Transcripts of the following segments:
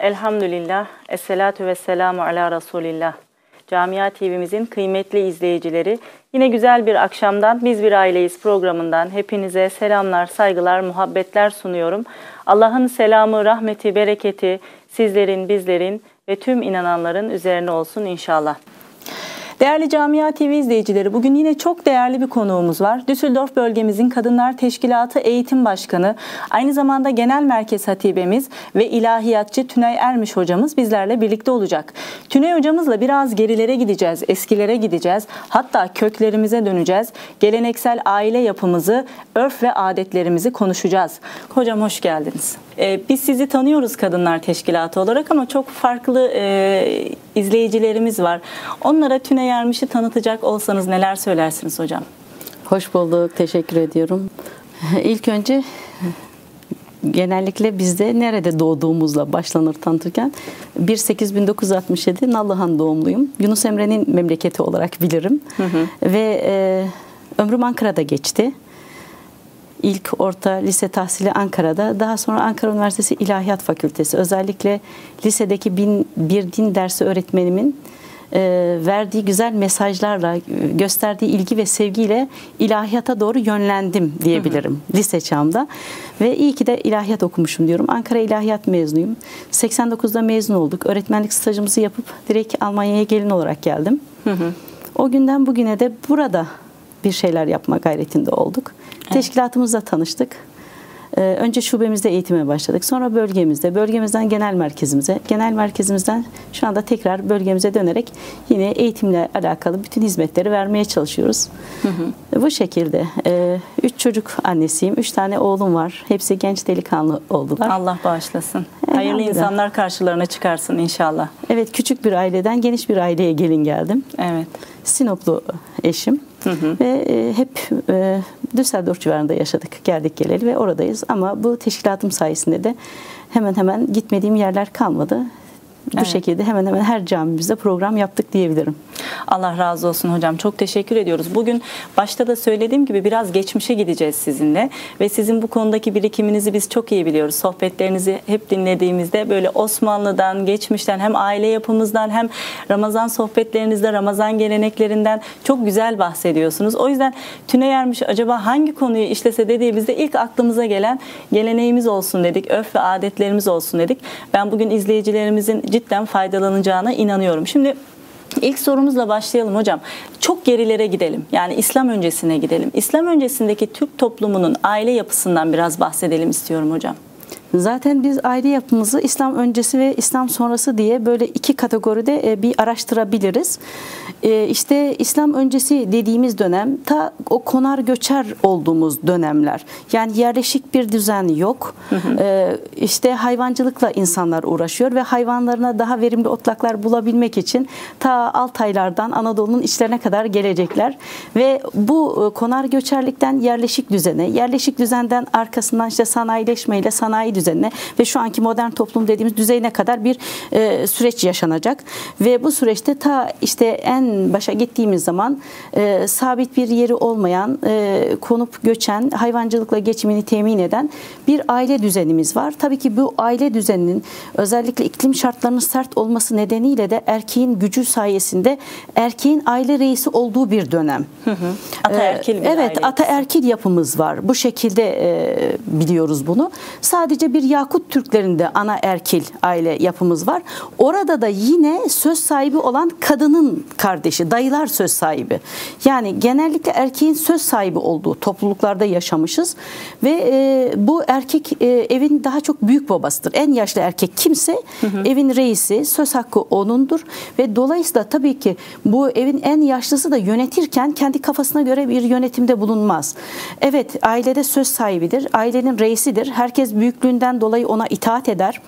elhamdülillah, esselatu ve selamu ala Resulillah. Camia TV'mizin kıymetli izleyicileri, yine güzel bir akşamdan Biz Bir Aileyiz programından hepinize selamlar, saygılar, muhabbetler sunuyorum. Allah'ın selamı, rahmeti, bereketi sizlerin, bizlerin ve tüm inananların üzerine olsun inşallah. Değerli Camia TV izleyicileri bugün yine çok değerli bir konuğumuz var. Düsseldorf bölgemizin Kadınlar Teşkilatı Eğitim Başkanı, aynı zamanda Genel Merkez Hatibemiz ve ilahiyatçı Tünay Ermiş hocamız bizlerle birlikte olacak. Tünay hocamızla biraz gerilere gideceğiz, eskilere gideceğiz. Hatta köklerimize döneceğiz. Geleneksel aile yapımızı, örf ve adetlerimizi konuşacağız. Hocam hoş geldiniz. Ee, biz sizi tanıyoruz Kadınlar Teşkilatı olarak ama çok farklı e, izleyicilerimiz var. Onlara Tünay Ermiş'i tanıtacak olsanız neler söylersiniz hocam? Hoş bulduk, teşekkür ediyorum. İlk önce genellikle bizde nerede doğduğumuzla başlanır tanıtırken 1.8.1967 Nallıhan doğumluyum. Yunus Emre'nin memleketi olarak bilirim. Hı hı. Ve e, ömrüm Ankara'da geçti. İlk orta lise tahsili Ankara'da. Daha sonra Ankara Üniversitesi İlahiyat Fakültesi. Özellikle lisedeki bin, bir din dersi öğretmenimin e, verdiği güzel mesajlarla, gösterdiği ilgi ve sevgiyle ilahiyata doğru yönlendim diyebilirim hı hı. lise çağımda. Ve iyi ki de ilahiyat okumuşum diyorum. Ankara İlahiyat mezunuyum. 89'da mezun olduk. Öğretmenlik stajımızı yapıp direkt Almanya'ya gelin olarak geldim. Hı hı. O günden bugüne de burada bir şeyler yapma gayretinde olduk. Evet. Teşkilatımızla tanıştık. Ee, önce şubemizde eğitime başladık. Sonra bölgemizde, bölgemizden genel merkezimize, genel merkezimizden şu anda tekrar bölgemize dönerek yine eğitimle alakalı bütün hizmetleri vermeye çalışıyoruz. Hı hı. Bu şekilde. Ee, üç çocuk annesiyim. Üç tane oğlum var. Hepsi genç delikanlı oldular. Allah bağışlasın. Hayırlı insanlar karşılarına çıkarsın inşallah. Evet, küçük bir aileden geniş bir aileye gelin geldim. Evet. Sinoplu eşim. Hı. Ve e, hep e, Düsseldorf civarında yaşadık. Geldik geleli ve oradayız. Ama bu teşkilatım sayesinde de hemen hemen gitmediğim yerler kalmadı. Bu evet. şekilde hemen hemen her camimizde program yaptık diyebilirim. Allah razı olsun hocam. Çok teşekkür ediyoruz. Bugün başta da söylediğim gibi biraz geçmişe gideceğiz sizinle ve sizin bu konudaki birikiminizi biz çok iyi biliyoruz. Sohbetlerinizi hep dinlediğimizde böyle Osmanlı'dan, geçmişten hem aile yapımızdan hem Ramazan sohbetlerinizde Ramazan geleneklerinden çok güzel bahsediyorsunuz. O yüzden Tüney Ermiş acaba hangi konuyu işlese dediğimizde ilk aklımıza gelen geleneğimiz olsun dedik. Öf ve adetlerimiz olsun dedik. Ben bugün izleyicilerimizin cidden faydalanacağına inanıyorum. Şimdi İlk sorumuzla başlayalım hocam. Çok gerilere gidelim. Yani İslam öncesine gidelim. İslam öncesindeki Türk toplumunun aile yapısından biraz bahsedelim istiyorum hocam. Zaten biz aile yapımızı İslam öncesi ve İslam sonrası diye böyle iki kategoride e, bir araştırabiliriz. E, işte İslam öncesi dediğimiz dönem ta o konar göçer olduğumuz dönemler. Yani yerleşik bir düzen yok. Hı hı. E, işte hayvancılıkla insanlar uğraşıyor ve hayvanlarına daha verimli otlaklar bulabilmek için ta Altaylardan Anadolu'nun içlerine kadar gelecekler ve bu konar göçerlikten yerleşik düzene, yerleşik düzenden arkasından işte sanayileşmeyle sanayi düzenine ve şu anki modern toplum dediğimiz düzeyine kadar bir e, süreç yaşanacak. Ve bu süreçte ta işte en başa gittiğimiz zaman e, sabit bir yeri olmayan, e, konup göçen, hayvancılıkla geçimini temin eden bir aile düzenimiz var. Tabii ki bu aile düzeninin özellikle iklim şartlarının sert olması nedeniyle de erkeğin gücü sayesinde erkeğin aile reisi olduğu bir dönem. Hı hı. Ataerkil bir Evet, aile ataerkil yapımız var. Bu şekilde e, biliyoruz bunu. Sadece bir Yakut Türklerinde ana erkil aile yapımız var. Orada da yine söz sahibi olan kadının kardeşi, dayılar söz sahibi. Yani genellikle erkeğin söz sahibi olduğu topluluklarda yaşamışız ve e, bu erkek e, evin daha çok büyük babasıdır. En yaşlı erkek kimse hı hı. evin reisi, söz hakkı onundur ve dolayısıyla tabii ki bu evin en yaşlısı da yönetirken kendi kafasına göre bir yönetimde bulunmaz. Evet ailede söz sahibidir, ailenin reisidir. Herkes büyüklüğün sözünden dolayı ona itaat eder.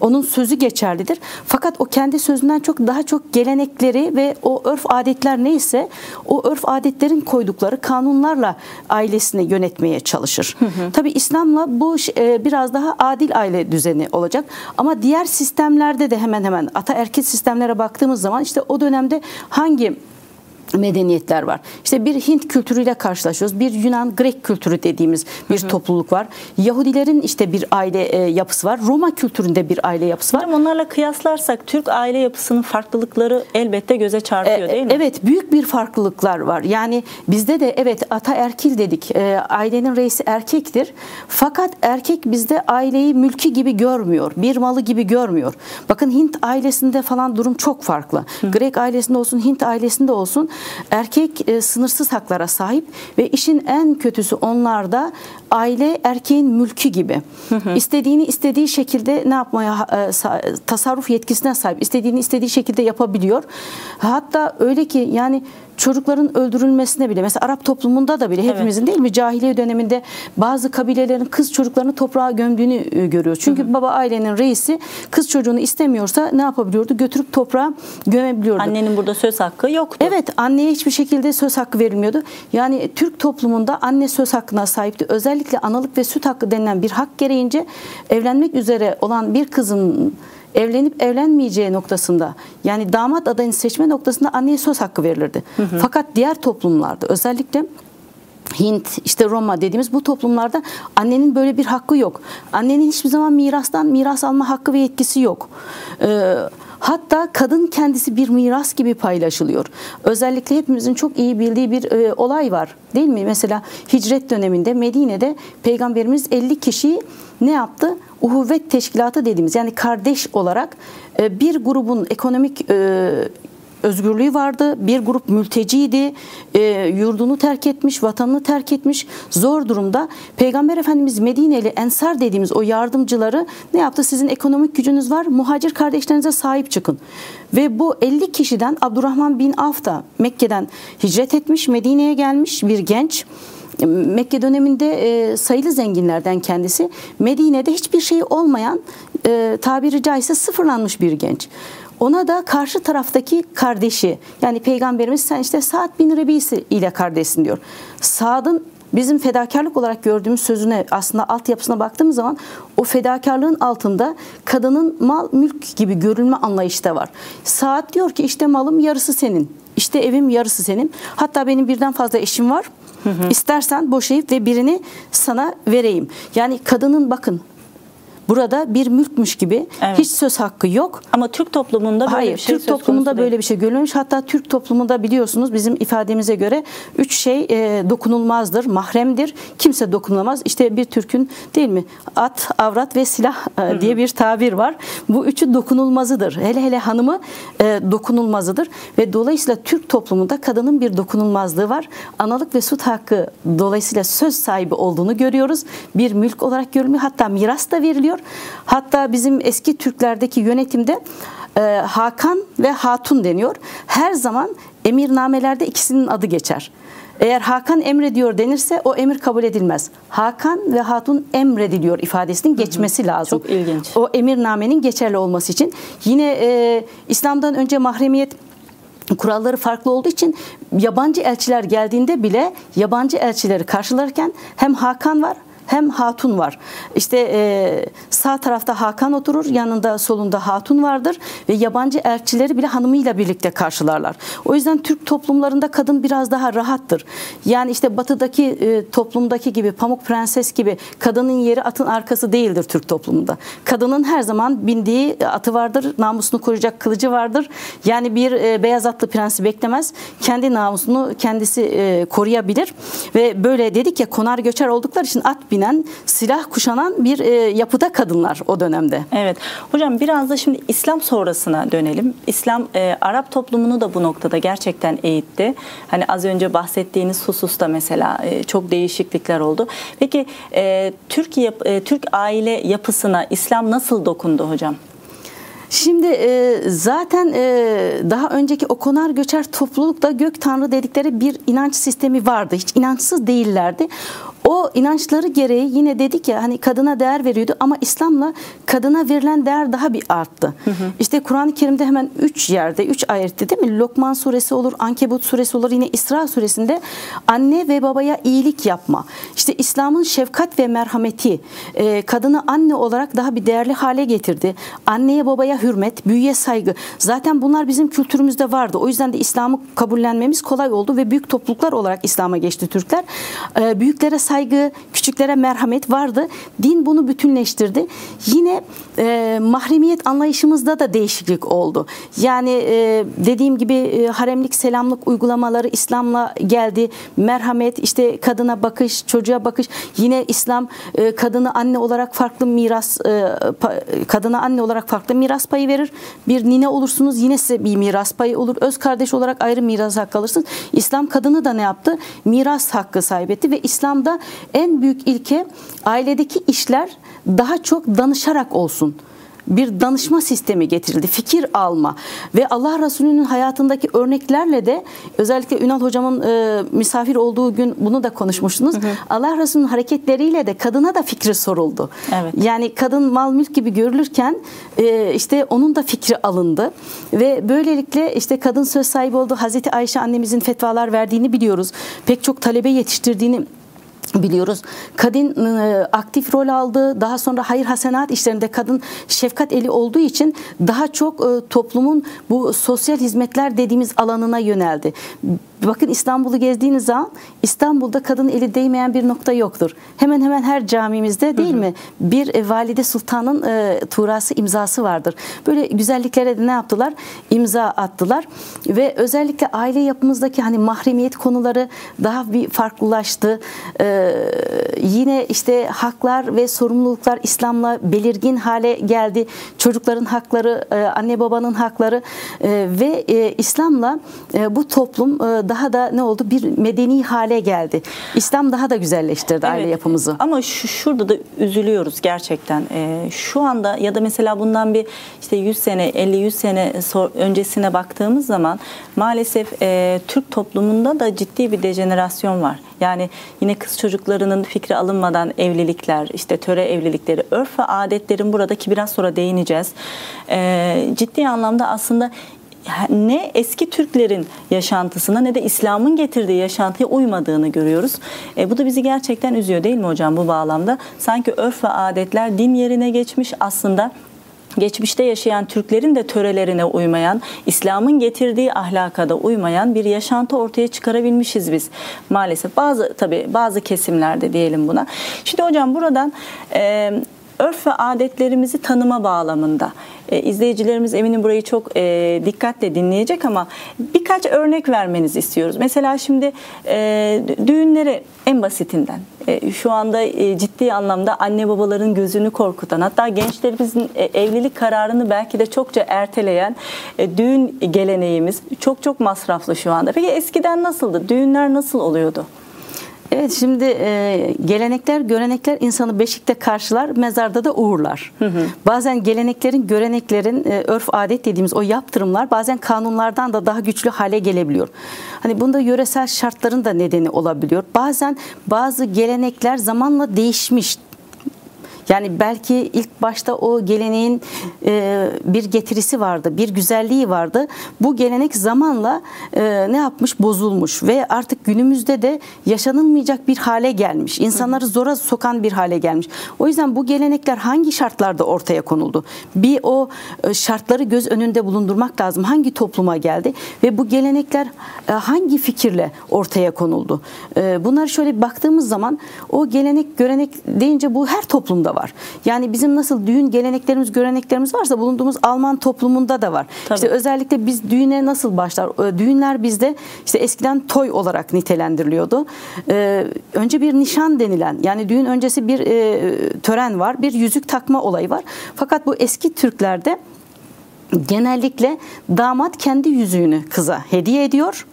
Onun sözü geçerlidir. Fakat o kendi sözünden çok daha çok gelenekleri ve o örf adetler neyse o örf adetlerin koydukları kanunlarla ailesini yönetmeye çalışır. Hı hı. Tabi İslam'la bu e, biraz daha adil aile düzeni olacak. Ama diğer sistemlerde de hemen hemen ataerkil sistemlere baktığımız zaman işte o dönemde hangi medeniyetler var. İşte bir Hint kültürüyle karşılaşıyoruz. Bir Yunan Grek kültürü dediğimiz bir hı hı. topluluk var. Yahudilerin işte bir aile e, yapısı var. Roma kültüründe bir aile yapısı var. Onlarla kıyaslarsak Türk aile yapısının farklılıkları elbette göze çarpıyor e, değil mi? Evet, büyük bir farklılıklar var. Yani bizde de evet ata erkil dedik. E, ailenin reisi erkektir. Fakat erkek bizde aileyi mülki gibi görmüyor. Bir malı gibi görmüyor. Bakın Hint ailesinde falan durum çok farklı. Hı. Grek ailesinde olsun, Hint ailesinde olsun erkek e, sınırsız haklara sahip ve işin en kötüsü onlarda aile erkeğin mülkü gibi. Hı hı. İstediğini istediği şekilde ne yapmaya e, tasarruf yetkisine sahip. İstediğini istediği şekilde yapabiliyor. Hatta öyle ki yani çocukların öldürülmesine bile mesela Arap toplumunda da bile hepimizin evet. değil mi cahiliye döneminde bazı kabilelerin kız çocuklarını toprağa gömdüğünü e, görüyoruz. Çünkü hı hı. baba ailenin reisi kız çocuğunu istemiyorsa ne yapabiliyordu? Götürüp toprağa gömebiliyordu. Annenin burada söz hakkı yoktu. Evet anneye hiçbir şekilde söz hakkı verilmiyordu. Yani Türk toplumunda anne söz hakkına sahipti. Özellikle analık ve süt hakkı denilen bir hak gereğince evlenmek üzere olan bir kızın evlenip evlenmeyeceği noktasında yani damat adayını seçme noktasında anneye söz hakkı verilirdi. Hı hı. Fakat diğer toplumlarda özellikle Hint, işte Roma dediğimiz bu toplumlarda annenin böyle bir hakkı yok. Annenin hiçbir zaman mirastan miras alma hakkı ve yetkisi yok. Ee, hatta kadın kendisi bir miras gibi paylaşılıyor. Özellikle hepimizin çok iyi bildiği bir e, olay var değil mi? Mesela hicret döneminde Medine'de Peygamberimiz 50 kişiyi ne yaptı? Uhuvvet teşkilatı dediğimiz yani kardeş olarak e, bir grubun ekonomik e, özgürlüğü vardı. Bir grup mülteciydi. E, yurdunu terk etmiş, vatanını terk etmiş. Zor durumda. Peygamber Efendimiz Medineli Ensar dediğimiz o yardımcıları ne yaptı? Sizin ekonomik gücünüz var. Muhacir kardeşlerinize sahip çıkın. Ve bu 50 kişiden Abdurrahman bin Avf da Mekke'den hicret etmiş. Medine'ye gelmiş bir genç. Mekke döneminde e, sayılı zenginlerden kendisi. Medine'de hiçbir şey olmayan e, tabiri caizse sıfırlanmış bir genç. Ona da karşı taraftaki kardeşi yani peygamberimiz sen işte Sa'd bin Rebisi ile kardeşsin diyor. Sa'd'ın bizim fedakarlık olarak gördüğümüz sözüne aslında altyapısına baktığımız zaman o fedakarlığın altında kadının mal mülk gibi görülme anlayışı da var. Saat diyor ki işte malım yarısı senin. İşte evim yarısı senin. Hatta benim birden fazla eşim var. Hı hı. İstersen boşayıp ve birini sana vereyim. Yani kadının bakın burada bir mülkmüş gibi evet. hiç söz hakkı yok. Ama Türk toplumunda böyle Hayır, bir şey Türk toplumunda böyle bir şey görülmüş. Hatta Türk toplumunda biliyorsunuz bizim ifademize göre üç şey e, dokunulmazdır, mahremdir. Kimse dokunulamaz. İşte bir Türk'ün değil mi? At, avrat ve silah e, diye bir tabir var. Bu üçü dokunulmazıdır. Hele hele hanımı e, dokunulmazıdır ve dolayısıyla Türk toplumunda kadının bir dokunulmazlığı var. Analık ve süt hakkı dolayısıyla söz sahibi olduğunu görüyoruz. Bir mülk olarak görülmüyor. Hatta miras da veriliyor geçiyor. Hatta bizim eski Türklerdeki yönetimde e, Hakan ve Hatun deniyor. Her zaman emirnamelerde ikisinin adı geçer. Eğer Hakan emrediyor denirse o emir kabul edilmez. Hakan ve Hatun emrediliyor ifadesinin geçmesi hı hı. lazım. Çok ilginç. O emirnamenin geçerli olması için. Yine e, İslam'dan önce mahremiyet kuralları farklı olduğu için yabancı elçiler geldiğinde bile yabancı elçileri karşılarken hem Hakan var hem hatun var. İşte e, sağ tarafta Hakan oturur, yanında solunda hatun vardır ve yabancı elçileri bile hanımıyla birlikte karşılarlar. O yüzden Türk toplumlarında kadın biraz daha rahattır. Yani işte batıdaki e, toplumdaki gibi Pamuk Prenses gibi kadının yeri atın arkası değildir Türk toplumunda. Kadının her zaman bindiği atı vardır, namusunu koruyacak kılıcı vardır. Yani bir e, beyaz atlı prensi beklemez. Kendi namusunu kendisi e, koruyabilir ve böyle dedik ya konar göçer oldukları için at binen, silah kuşanan bir e, yapıda kadınlar o dönemde. Evet. Hocam biraz da şimdi İslam sonrasına dönelim. İslam e, Arap toplumunu da bu noktada gerçekten eğitti. Hani az önce bahsettiğiniz hususta mesela e, çok değişiklikler oldu. Peki e, Türk yap, e, Türk aile yapısına İslam nasıl dokundu hocam? Şimdi e, zaten e, daha önceki o konar göçer toplulukta gök tanrı dedikleri bir inanç sistemi vardı. Hiç inançsız değillerdi. O inançları gereği yine dedik ya hani kadına değer veriyordu ama İslam'la kadına verilen değer daha bir arttı. Hı hı. İşte Kur'an-ı Kerim'de hemen üç yerde, üç ayette değil mi? Lokman suresi olur, Ankebut suresi olur, yine İsra suresinde anne ve babaya iyilik yapma. İşte İslam'ın şefkat ve merhameti e, kadını anne olarak daha bir değerli hale getirdi. Anneye babaya hürmet, büyüye saygı. Zaten bunlar bizim kültürümüzde vardı. O yüzden de İslam'ı kabullenmemiz kolay oldu ve büyük topluluklar olarak İslam'a geçti Türkler. E, büyüklere saygı, küçüklere merhamet vardı. Din bunu bütünleştirdi. Yine e, mahremiyet anlayışımızda da değişiklik oldu. Yani e, dediğim gibi e, haremlik, selamlık uygulamaları İslam'la geldi. Merhamet, işte kadına bakış, çocuğa bakış. Yine İslam e, kadını anne olarak farklı miras, e, kadına anne olarak farklı miras payı verir. Bir nine olursunuz yine size bir miras payı olur. Öz kardeş olarak ayrı miras hakkı alırsınız. İslam kadını da ne yaptı? Miras hakkı sahip etti ve İslam'da en büyük ilke ailedeki işler daha çok danışarak olsun bir danışma sistemi getirildi. Fikir alma ve Allah Resulü'nün hayatındaki örneklerle de özellikle Ünal hocamın e, misafir olduğu gün bunu da konuşmuştunuz. Hı hı. Allah Resulü'nün hareketleriyle de kadına da fikri soruldu. Evet. Yani kadın mal mülk gibi görülürken e, işte onun da fikri alındı ve böylelikle işte kadın söz sahibi oldu. Hazreti Ayşe annemizin fetvalar verdiğini biliyoruz. Pek çok talebe yetiştirdiğini biliyoruz. Kadın e, aktif rol aldı. Daha sonra hayır hasenat işlerinde kadın şefkat eli olduğu için daha çok e, toplumun bu sosyal hizmetler dediğimiz alanına yöneldi. Bakın İstanbul'u gezdiğiniz zaman İstanbul'da kadın eli değmeyen bir nokta yoktur. Hemen hemen her camimizde değil hı hı. mi? Bir e, Valide Sultan'ın e, tuğrası imzası vardır. Böyle güzelliklere de ne yaptılar? İmza attılar ve özellikle aile yapımızdaki hani mahremiyet konuları daha bir farklılaştı. E, yine işte haklar ve sorumluluklar İslam'la belirgin hale geldi. Çocukların hakları, e, anne babanın hakları e, ve e, İslam'la e, bu toplum e, daha da ne oldu? Bir medeni hale geldi. İslam daha da güzelleştirdi evet, aile yapımızı. Ama şu, şurada da üzülüyoruz gerçekten. E, şu anda ya da mesela bundan bir işte 100 sene, 50-100 sene öncesine baktığımız zaman maalesef e, Türk toplumunda da ciddi bir dejenerasyon var. Yani yine kız çocuklarının fikri alınmadan evlilikler, işte töre evlilikleri, örf ve adetlerin buradaki biraz sonra değineceğiz. E, ciddi anlamda aslında ne eski Türklerin yaşantısına ne de İslam'ın getirdiği yaşantıya uymadığını görüyoruz. E, bu da bizi gerçekten üzüyor değil mi hocam bu bağlamda? Sanki örf ve adetler din yerine geçmiş aslında geçmişte yaşayan Türklerin de törelerine uymayan, İslam'ın getirdiği ahlaka da uymayan bir yaşantı ortaya çıkarabilmişiz biz. Maalesef bazı tabi bazı kesimlerde diyelim buna. Şimdi hocam buradan e, örf ve adetlerimizi tanıma bağlamında e, izleyicilerimiz eminim burayı çok e, dikkatle dinleyecek ama birkaç örnek vermenizi istiyoruz. Mesela şimdi e, düğünleri en basitinden e, şu anda e, ciddi anlamda anne babaların gözünü korkutan hatta gençlerimizin e, evlilik kararını belki de çokça erteleyen e, düğün geleneğimiz çok çok masraflı şu anda. Peki eskiden nasıldı? Düğünler nasıl oluyordu? Evet şimdi e, gelenekler, görenekler insanı beşikte karşılar, mezarda da uğurlar. Hı hı. Bazen geleneklerin, göreneklerin, e, örf adet dediğimiz o yaptırımlar bazen kanunlardan da daha güçlü hale gelebiliyor. Hani bunda yöresel şartların da nedeni olabiliyor. Bazen bazı gelenekler zamanla değişmiş, yani belki ilk başta o geleneğin e, bir getirisi vardı, bir güzelliği vardı. Bu gelenek zamanla e, ne yapmış? Bozulmuş ve artık günümüzde de yaşanılmayacak bir hale gelmiş. İnsanları zora sokan bir hale gelmiş. O yüzden bu gelenekler hangi şartlarda ortaya konuldu? Bir o e, şartları göz önünde bulundurmak lazım. Hangi topluma geldi ve bu gelenekler e, hangi fikirle ortaya konuldu? E, bunları şöyle baktığımız zaman o gelenek, görenek deyince bu her toplumda var. Yani bizim nasıl düğün geleneklerimiz, göreneklerimiz varsa bulunduğumuz Alman toplumunda da var. Tabii. İşte özellikle biz düğüne nasıl başlar? Düğünler bizde işte eskiden toy olarak nitelendiriliyordu. Ee, önce bir nişan denilen yani düğün öncesi bir e, tören var. Bir yüzük takma olayı var. Fakat bu eski Türklerde genellikle damat kendi yüzüğünü kıza hediye ediyor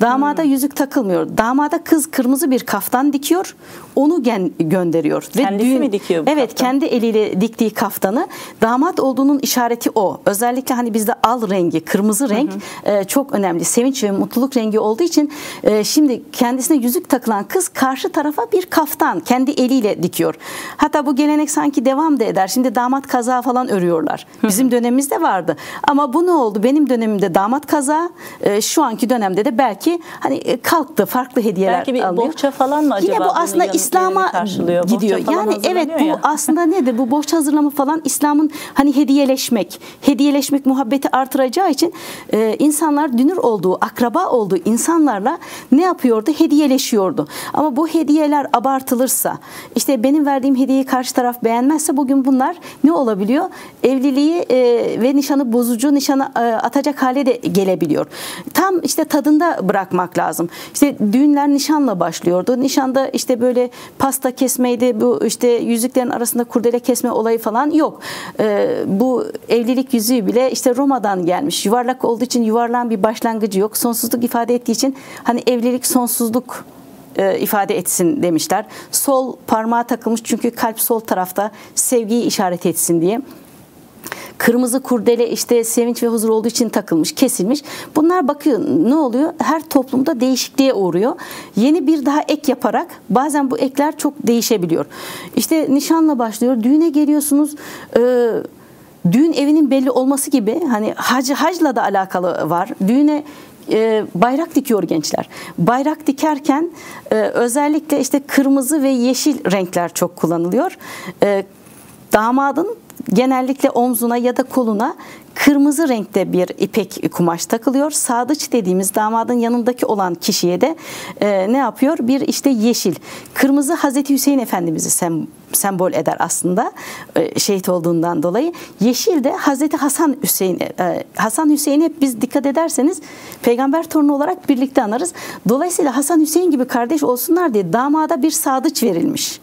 Damada Hmm. yüzük takılmıyor. Damada kız kırmızı bir kaftan dikiyor. Onu gen- gönderiyor. Kendisi mi dikiyor bu Evet, kaftanı? kendi eliyle diktiği kaftanı. Damat olduğunun işareti o. Özellikle hani bizde al rengi, kırmızı renk e, çok önemli. Sevinç ve mutluluk rengi olduğu için e, şimdi kendisine yüzük takılan kız karşı tarafa bir kaftan kendi eliyle dikiyor. Hatta bu gelenek sanki devam da eder. Şimdi damat kazağı falan örüyorlar. Bizim dönemimizde vardı. Ama bu ne oldu? Benim dönemimde damat kazağı, e, şu anki dönemde de belki hani e, kalktı. Farklı hediyeler Belki bir alıyor. bohça falan mı acaba Yine bu aslında İslam'a gidiyor. Yani evet bu ya. aslında nedir? Bu bohça hazırlama falan İslam'ın hani hediyeleşmek, hediyeleşmek muhabbeti artıracağı için e, insanlar dünür olduğu, akraba olduğu insanlarla ne yapıyordu? Hediyeleşiyordu. Ama bu hediyeler abartılırsa, işte benim verdiğim hediyeyi karşı taraf beğenmezse bugün bunlar ne olabiliyor? Evliliği e, ve nişanı bozucu, nişanı e, atacak hale de gelebiliyor. Tam işte tadında bırakmak lazım. İşte düğünler nişanla başlıyordu. Nişanda işte böyle pasta kesmeydi, bu işte yüzüklerin arasında kurdele kesme olayı falan yok. Ee, bu evlilik yüzüğü bile işte Roma'dan gelmiş. Yuvarlak olduğu için yuvarlağın bir başlangıcı yok. Sonsuzluk ifade ettiği için hani evlilik sonsuzluk e, ifade etsin demişler. Sol parmağa takılmış çünkü kalp sol tarafta sevgiyi işaret etsin diye. Kırmızı kurdele işte sevinç ve huzur olduğu için takılmış, kesilmiş. Bunlar bakıyor ne oluyor? Her toplumda değişikliğe uğruyor. Yeni bir daha ek yaparak bazen bu ekler çok değişebiliyor. İşte nişanla başlıyor. Düğüne geliyorsunuz. E, düğün evinin belli olması gibi hani hac, hacla da alakalı var. Düğüne e, bayrak dikiyor gençler. Bayrak dikerken e, özellikle işte kırmızı ve yeşil renkler çok kullanılıyor. E, damadın genellikle omzuna ya da koluna kırmızı renkte bir ipek kumaş takılıyor. Sadıç dediğimiz damadın yanındaki olan kişiye de e, ne yapıyor? Bir işte yeşil. Kırmızı Hazreti Hüseyin Efendimiz'i sem sembol eder aslında e, şehit olduğundan dolayı. Yeşil de Hazreti Hasan Hüseyin e, Hasan Hüseyin'i hep biz dikkat ederseniz peygamber torunu olarak birlikte anarız. Dolayısıyla Hasan Hüseyin gibi kardeş olsunlar diye damada bir sadıç verilmiş.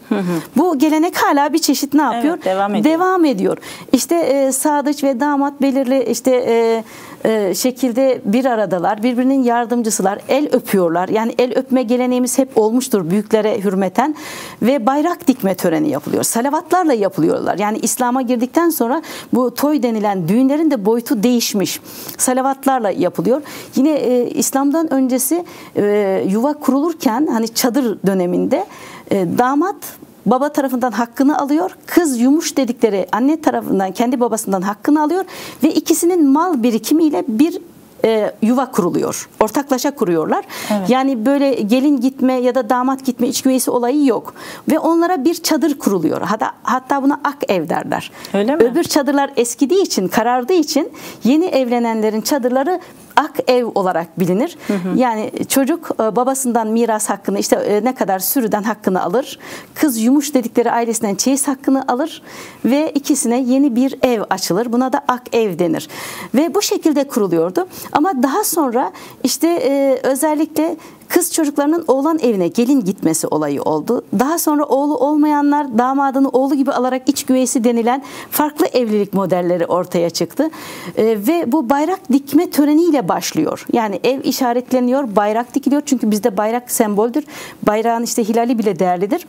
Bu gelenek hala bir çeşit ne yapıyor? Evet, devam ediyor. Devam ediyor. İşte e, sadıç ve damat belirli işte e, e, şekilde bir aradalar. Birbirinin yardımcısılar. El öpüyorlar. Yani el öpme geleneğimiz hep olmuştur büyüklere hürmeten ve bayrak dikme töreni yapılıyor. Salavatlarla yapılıyorlar. Yani İslam'a girdikten sonra bu toy denilen düğünlerin de boyutu değişmiş. Salavatlarla yapılıyor. Yine e, İslam'dan öncesi e, yuva kurulurken hani çadır döneminde e, damat baba tarafından hakkını alıyor. Kız yumuş dedikleri anne tarafından kendi babasından hakkını alıyor ve ikisinin mal birikimiyle bir e, yuva kuruluyor. Ortaklaşa kuruyorlar. Evet. Yani böyle gelin gitme ya da damat gitme iç güveysi olayı yok. Ve onlara bir çadır kuruluyor. Hatta, hatta buna ak ev derler. Öyle mi? Öbür çadırlar eskidiği için, karardığı için yeni evlenenlerin çadırları ak ev olarak bilinir. Yani çocuk e, babasından miras hakkını işte e, ne kadar sürüden hakkını alır. Kız yumuş dedikleri ailesinden çeyiz hakkını alır ve ikisine yeni bir ev açılır. Buna da ak ev denir. Ve bu şekilde kuruluyordu. Ama daha sonra işte e, özellikle kız çocuklarının oğlan evine gelin gitmesi olayı oldu. Daha sonra oğlu olmayanlar damadını oğlu gibi alarak iç güveysi denilen farklı evlilik modelleri ortaya çıktı. Ee, ve bu bayrak dikme töreniyle başlıyor. Yani ev işaretleniyor, bayrak dikiliyor. Çünkü bizde bayrak semboldür. Bayrağın işte hilali bile değerlidir.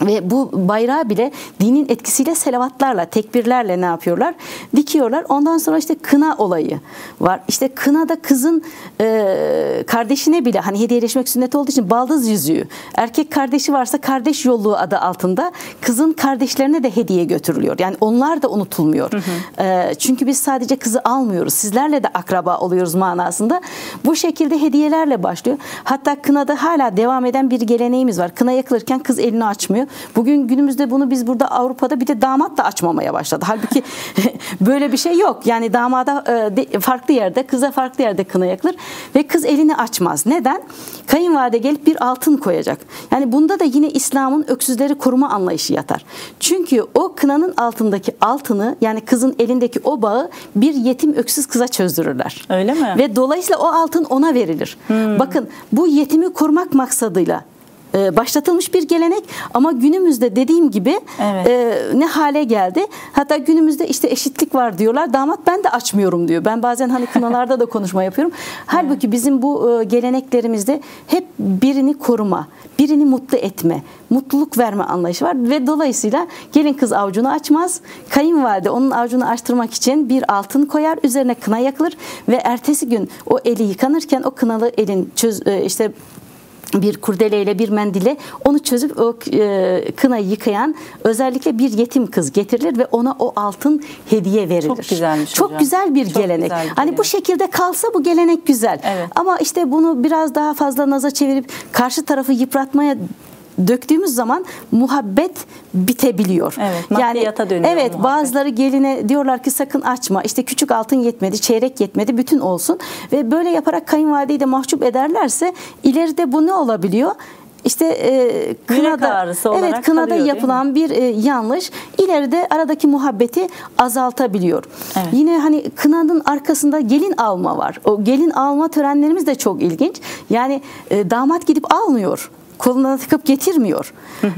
Ve bu bayrağı bile dinin etkisiyle selavatlarla, tekbirlerle ne yapıyorlar? Dikiyorlar. Ondan sonra işte kına olayı var. İşte kınada kızın e, kardeşine bile hani hediyeleşmek sünnet olduğu için baldız yüzüğü. Erkek kardeşi varsa kardeş yolluğu adı altında kızın kardeşlerine de hediye götürülüyor. Yani onlar da unutulmuyor. E, çünkü biz sadece kızı almıyoruz. Sizlerle de akraba oluyoruz manasında. Bu şekilde hediyelerle başlıyor. Hatta kınada hala devam eden bir geleneğimiz var. Kına yakılırken kız elini açmıyor. Bugün günümüzde bunu biz burada Avrupa'da bir de damat da açmamaya başladı. Halbuki böyle bir şey yok. Yani damada e, farklı yerde, kıza farklı yerde kına yakılır ve kız elini açmaz. Neden? Kayınvalide gelip bir altın koyacak. Yani bunda da yine İslam'ın öksüzleri koruma anlayışı yatar. Çünkü o kınanın altındaki altını yani kızın elindeki o bağı bir yetim öksüz kıza çözdürürler. Öyle mi? Ve dolayısıyla o altın ona verilir. Bakın bu yetimi korumak maksadıyla e, başlatılmış bir gelenek ama günümüzde dediğim gibi Evet. e, ne hale geldi? Hatta günümüzde işte eşitlik var diyorlar. Damat ben de açmıyorum diyor. Ben bazen hani kınalarda da konuşma yapıyorum. Halbuki bizim bu e, geleneklerimizde hep birini koruma, birini mutlu etme, mutluluk verme anlayışı var ve dolayısıyla gelin kız avucunu açmaz. Kayınvalide onun avucunu açtırmak için bir altın koyar, üzerine kına yakılır ve ertesi gün o eli yıkanırken o kınalı elin çöz, e, işte bir kurdeleyle bir mendile onu çözüp o e, kınayı yıkayan özellikle bir yetim kız getirilir ve ona o altın hediye verilir. Çok güzelmiş Çok hocam. güzel bir Çok gelenek. güzel hani bu şekilde kalsa bu gelenek güzel. Evet. Ama işte bunu biraz daha fazla naza çevirip karşı tarafı yıpratmaya döktüğümüz zaman muhabbet bitebiliyor. Evet, maddiyata dönüyor Evet, muhabbet. bazıları geline diyorlar ki sakın açma. İşte küçük altın yetmedi, çeyrek yetmedi, bütün olsun ve böyle yaparak kayınvalideyi de mahcup ederlerse ileride bu ne olabiliyor? İşte e, kınada evet kınada kalıyor, yapılan bir e, yanlış ileride aradaki muhabbeti azaltabiliyor. Evet. Yine hani kınanın arkasında gelin alma var. O gelin alma törenlerimiz de çok ilginç. Yani e, damat gidip almıyor. Koluna takıp getirmiyor.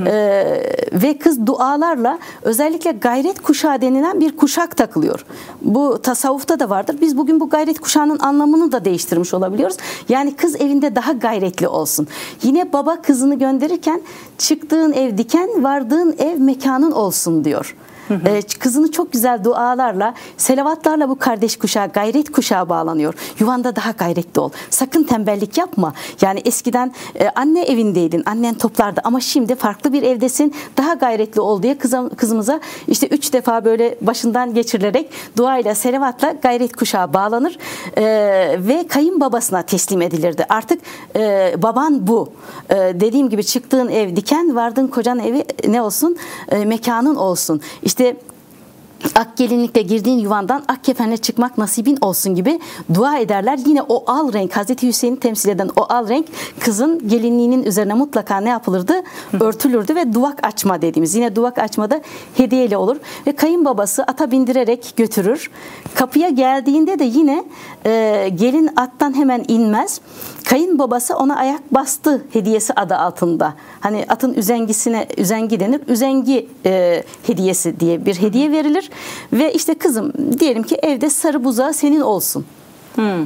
Ee, ve kız dualarla özellikle gayret kuşağı denilen bir kuşak takılıyor. Bu tasavvufta da vardır. Biz bugün bu gayret kuşağının anlamını da değiştirmiş olabiliyoruz. Yani kız evinde daha gayretli olsun. Yine baba kızını gönderirken çıktığın ev diken, vardığın ev mekanın olsun diyor. Ee, kızını çok güzel dualarla, selavatlarla bu kardeş kuşağı, gayret kuşağı bağlanıyor. Yuvanda daha gayretli ol. Sakın tembellik yapma. Yani eskiden e, anne evindeydin, annen toplardı ama şimdi farklı bir evdesin. Daha gayretli ol diye kızım, kızımıza işte üç defa böyle başından geçirilerek duayla, selavatla gayret kuşağı bağlanır Ee, ve kayınbabasına teslim edilirdi. Artık e, baban bu. Ee, dediğim gibi çıktığın ev diken, vardığın kocan evi ne olsun? E, mekanın olsun. İşte ak gelinlikle girdiğin yuvandan ak kefenle çıkmak nasibin olsun gibi dua ederler. Yine o al renk Hazreti Hüseyin'i temsil eden o al renk kızın gelinliğinin üzerine mutlaka ne yapılırdı? Örtülürdü ve duvak açma dediğimiz. Yine duvak açmada hediyeyle olur ve kayınbabası ata bindirerek götürür. Kapıya geldiğinde de yine e, gelin attan hemen inmez. Kayınbabası ona ayak bastı hediyesi adı altında. Hani atın üzengisine üzengi denir. Üzengi e, hediyesi diye bir hediye verilir. Ve işte kızım diyelim ki evde sarı buzağı senin olsun.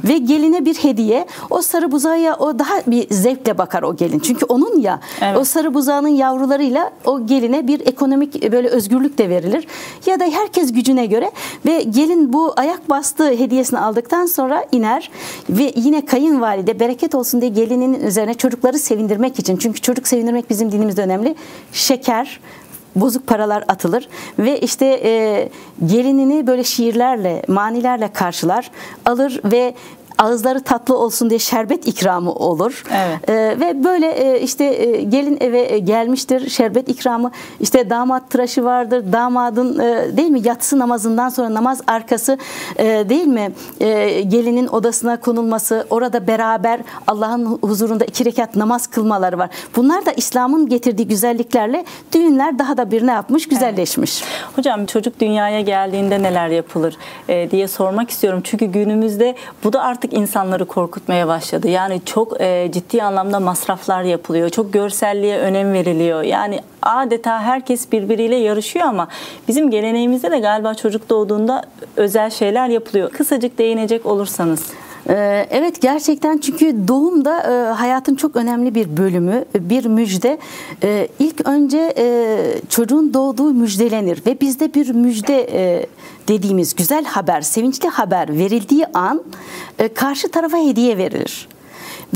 Ve geline bir hediye. O sarı buzağa o daha bir zevkle bakar o gelin. Çünkü onun ya Evet. o sarı buzağının yavrularıyla o geline bir ekonomik böyle özgürlük de verilir. Ya da herkes gücüne göre ve gelin bu ayak bastığı hediyesini aldıktan sonra iner ve yine kayınvalide bereket olsun diye gelininin üzerine çocukları sevindirmek için. Çünkü çocuk sevindirmek bizim dinimizde önemli. Şeker, bozuk paralar atılır ve işte e, gelinini böyle şiirlerle, manilerle karşılar, alır ve ağızları tatlı olsun diye şerbet ikramı olur. Evet. E, ve böyle e, işte e, gelin eve e, gelmiştir şerbet ikramı işte damat tıraşı vardır damadın e, değil mi yatsı namazından sonra namaz arkası e, değil mi E, gelinin odasına konulması orada beraber Allah'ın huzurunda iki rekat namaz kılmaları var. Bunlar da İslam'ın getirdiği güzelliklerle düğünler daha da bir ne yapmış güzelleşmiş. Hocam çocuk dünyaya geldiğinde neler yapılır e, diye sormak istiyorum. Çünkü günümüzde bu da artık insanları korkutmaya başladı. Yani çok e, ciddi anlamda masraflar yapılıyor. Çok görselliğe önem veriliyor. Yani adeta herkes birbiriyle yarışıyor ama bizim geleneğimizde de galiba çocuk doğduğunda özel şeyler yapılıyor. Kısacık değinecek olursanız. Ee, Evet gerçekten çünkü doğum da e, hayatın çok önemli bir bölümü, bir müjde. Ee, İlk önce e, çocuğun doğduğu müjdelenir ve bizde bir müjde e, dediğimiz güzel haber, sevinçli haber verildiği an karşı tarafa hediye verilir.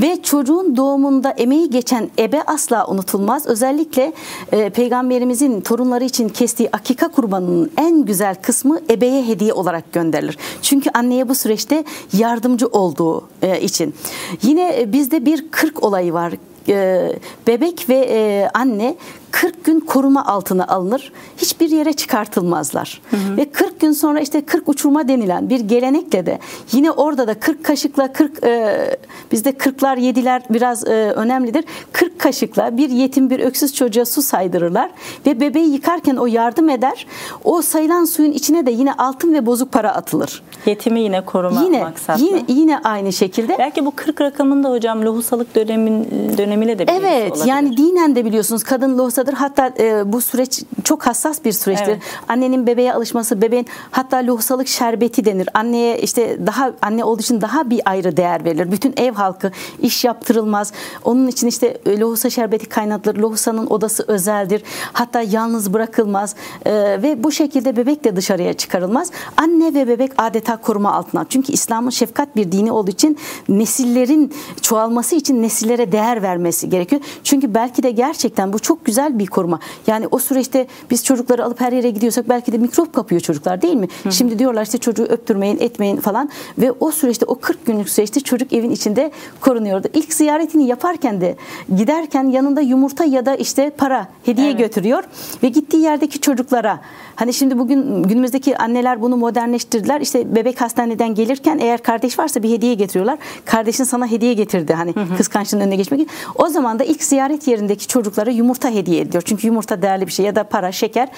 Ve çocuğun doğumunda emeği geçen ebe asla unutulmaz. Özellikle e, peygamberimizin torunları için kestiği akika kurbanının en güzel kısmı ebeye hediye olarak gönderilir. Çünkü anneye bu süreçte yardımcı olduğu e, için. Yine e, bizde bir kırk olayı var. E, bebek ve e, anne 40 gün koruma altına alınır. Hiçbir yere çıkartılmazlar. Ve 40 gün sonra işte 40 uçurma denilen bir gelenekle de yine orada da 40 kaşıkla 40 e, bizde 40'lar 7'ler biraz e, önemlidir. 40 bir kaşıkla bir yetim bir öksüz çocuğa su saydırırlar ve bebeği yıkarken o yardım eder. O sayılan suyun içine de yine altın ve bozuk para atılır. Yetimi yine koruma Yine maksatlı. yine yine aynı şekilde. Belki bu 40 rakamında hocam lohusalık dönemin dönemiyle de Evet olabilir. yani dinen de biliyorsunuz kadın lohusadır. Hatta e, bu süreç çok hassas bir süreçtir. Evet. Annenin bebeğe alışması, bebeğin hatta lohusalık şerbeti denir. Anneye işte daha anne olduğu için daha bir ayrı değer verilir. Bütün ev halkı iş yaptırılmaz. Onun için işte e, lohusa şerbeti kaynatılır. Lohusanın odası özeldir. Hatta yalnız bırakılmaz. E, ve bu şekilde bebek de dışarıya çıkarılmaz. Anne ve bebek adeta koruma altına. Çünkü İslam'ın şefkat bir dini olduğu için nesillerin çoğalması için nesillere değer vermesi gerekiyor. Çünkü belki de gerçekten bu çok güzel bir koruma. Yani o süreçte biz çocukları alıp her yere gidiyorsak belki de mikrop kapıyor çocuklar değil mi? Şimdi diyorlar işte çocuğu öptürmeyin, etmeyin falan ve o süreçte o 40 günlük süreçte çocuk evin içinde korunuyordu. İlk ziyaretini yaparken de giderken yanında yumurta ya da işte para hediye Evet. götürüyor ve gittiği yerdeki çocuklara hani şimdi bugün günümüzdeki anneler bunu modernleştirdiler. İşte bebek hastaneden gelirken eğer kardeş varsa bir hediye getiriyorlar. Kardeşin sana hediye getirdi hani kıskançlığın önüne geçmek için. O zaman da ilk ziyaret yerindeki çocuklara yumurta hediye ediyor. Çünkü yumurta değerli bir şey ya da para, şeker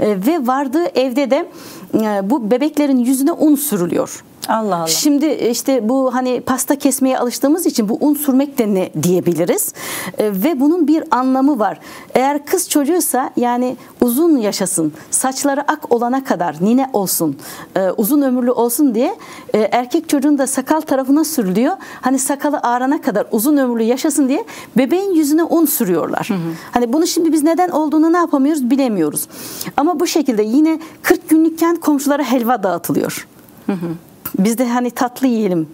Ee, ve vardığı evde de e, bu bebeklerin yüzüne un sürülüyor. Allah Allah. Şimdi işte bu hani pasta kesmeye alıştığımız için bu un sürmek de ne diyebiliriz. E, ve bunun bir anlamı var. Eğer kız çocuğuysa yani uzun yaşasın, saçları ak olana kadar nine olsun, e, uzun ömürlü olsun diye e, erkek çocuğun da sakal tarafına sürülüyor. Hani sakalı ağrana kadar uzun ömürlü yaşasın diye bebeğin yüzüne un sürüyorlar. Hani bunu şimdi biz neden olduğunu ne yapamıyoruz bilemiyoruz. Ama bu şekilde yine 40 günlükken komşulara helva dağıtılıyor. Biz de hani tatlı yiyelim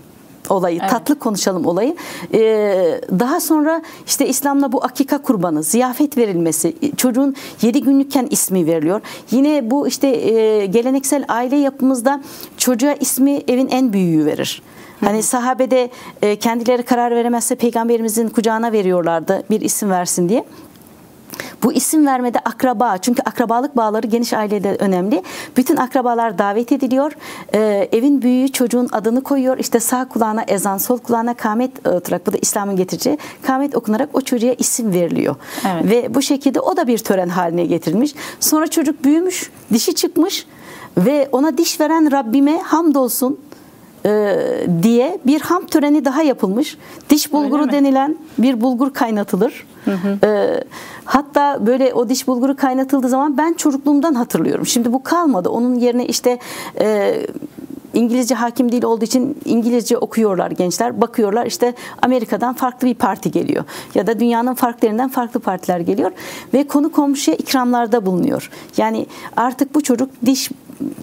olayı, Evet. tatlı konuşalım olayı. Ee, daha sonra işte İslam'la bu akika kurbanı, ziyafet verilmesi, çocuğun 7 günlükken ismi veriliyor. Yine bu işte e, geleneksel aile yapımızda çocuğa ismi evin en büyüğü verir. Hani sahabede e, kendileri karar veremezse peygamberimizin kucağına veriyorlardı bir isim versin diye. Bu isim vermede akraba çünkü akrabalık bağları geniş ailede önemli. Bütün akrabalar davet ediliyor. Ee, evin büyüğü çocuğun adını koyuyor. İşte sağ kulağına ezan, sol kulağına kamet oturarak bu da İslam'ın getireceği kamet okunarak o çocuğa isim veriliyor. Evet. Ve bu şekilde o da bir tören haline getirilmiş. Sonra çocuk büyümüş, dişi çıkmış ve ona diş veren Rabbime hamdolsun e, diye bir ham töreni daha yapılmış. Diş bulguru denilen bir bulgur kaynatılır. E, hatta böyle o diş bulguru kaynatıldığı zaman ben çocukluğumdan hatırlıyorum. Şimdi bu kalmadı. Onun yerine işte e, İngilizce hakim değil olduğu için İngilizce okuyorlar gençler. Bakıyorlar işte Amerika'dan farklı bir parti geliyor. Ya da dünyanın farklı yerinden farklı partiler geliyor. Ve konu komşuya ikramlarda bulunuyor. Yani artık bu çocuk diş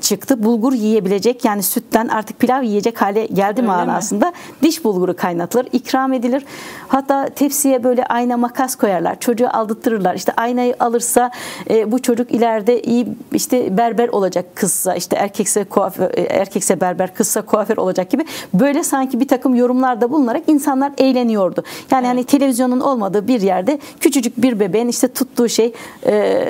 çıktı. Bulgur yiyebilecek yani sütten artık pilav yiyecek hale geldi Öyle mi? manasında. Diş bulguru kaynatılır, ikram edilir. Hatta tepsiye böyle ayna makas koyarlar. Çocuğu aldattırırlar. İşte aynayı alırsa e, bu çocuk ileride iyi işte berber olacak kızsa işte erkekse kuaför, e, erkekse berber kızsa kuaför olacak gibi böyle sanki bir takım yorumlarda bulunarak insanlar eğleniyordu. Yani hani televizyonun olmadığı bir yerde küçücük bir bebeğin işte tuttuğu şey e,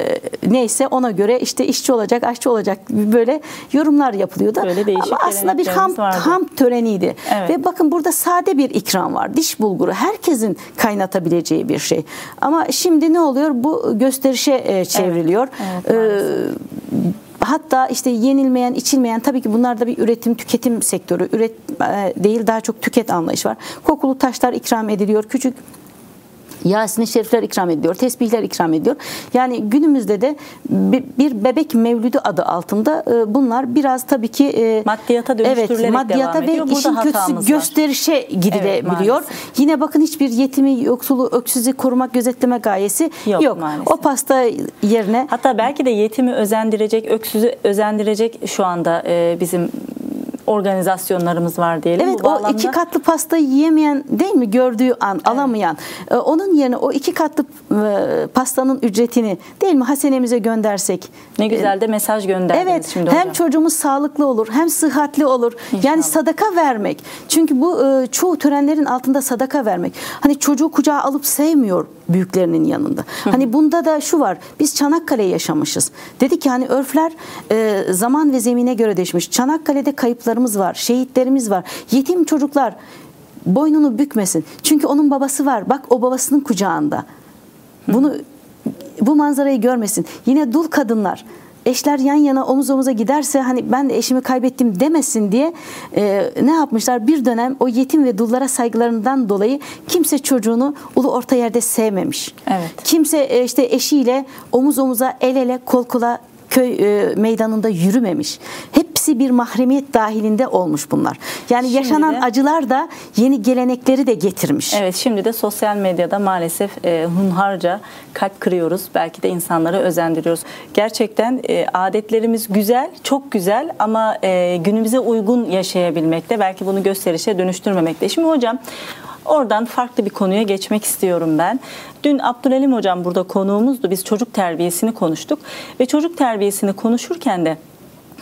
neyse ona göre işte işçi olacak, aşçı olacak gibi böyle yorumlar yapılıyordu. Böyle değişik Ama aslında bir ham, vardı. ham töreniydi. Evet. Ve bakın burada sade bir ikram var. Diş bulguru herkesin kaynatabileceği bir şey. Ama şimdi ne oluyor? Bu gösterişe e, çevriliyor. Evet, Ee, Hatta işte yenilmeyen, içilmeyen tabii ki bunlar da bir üretim, tüketim sektörü. Üret e, değil daha çok tüket anlayış var. Kokulu taşlar ikram ediliyor. Küçük Yasin-i Şerifler ikram ediliyor, tesbihler ikram ediliyor. Yani günümüzde de bir bebek mevlüdü adı altında e, bunlar biraz tabii ki e, Maddiyata evet, dönüştürülerek maddiyata devam ve ediyor. İşin kötüsü var. gösterişe gidilebiliyor. maalesef. Yine bakın hiçbir yetimi, yoksulu, öksüzü korumak, gözetleme gayesi Yok, yok. maalesef. O pasta yerine Hatta belki de yetimi özendirecek, öksüzü özendirecek şu anda e, bizim organizasyonlarımız var diyelim. Evet o bağlamda- iki katlı pastayı yiyemeyen değil mi gördüğü an alamayan e, onun yerine o iki katlı e, pastanın ücretini değil mi hasenemize göndersek ne güzel de mesaj gönderdiniz Evet şimdi hem hocam. çocuğumuz sağlıklı olur hem sıhhatli olur. İnşallah. Yani sadaka vermek. Çünkü bu e, çoğu törenlerin altında sadaka vermek. Hani çocuğu kucağa alıp sevmiyor büyüklerinin yanında. Hani bunda da şu var. Biz Çanakkale'yi yaşamışız. Dedik ki hani örfler e, zaman ve zemine göre değişmiş. Çanakkale'de kayıplarımız var, şehitlerimiz var. Yetim çocuklar boynunu bükmesin. Çünkü onun babası var. Bak o babasının kucağında. Bunu bu manzarayı görmesin. Yine dul kadınlar eşler yan yana omuz omuza giderse hani ben de eşimi kaybettim demesin diye e, ne yapmışlar? Bir dönem o yetim ve dullara saygılarından dolayı kimse çocuğunu ulu orta yerde sevmemiş. Evet. Kimse e, işte eşiyle omuz omuza el ele kol kola köy e, meydanında yürümemiş. Hepsi bir mahremiyet dahilinde olmuş bunlar. Yani Şimdi yaşanan de- acılar da yeni gelenekleri de getirmiş. Evet şimdi de sosyal medyada maalesef e, hunharca kalp kırıyoruz. Belki de insanları özendiriyoruz. Gerçekten e, adetlerimiz güzel, çok güzel ama e, günümüze uygun yaşayabilmekte. Belki bunu gösterişe dönüştürmemekte. Şimdi hocam oradan farklı bir konuya geçmek istiyorum ben. Dün Abdülelim hocam burada konuğumuzdu. Biz çocuk terbiyesini konuştuk. Ve çocuk terbiyesini konuşurken de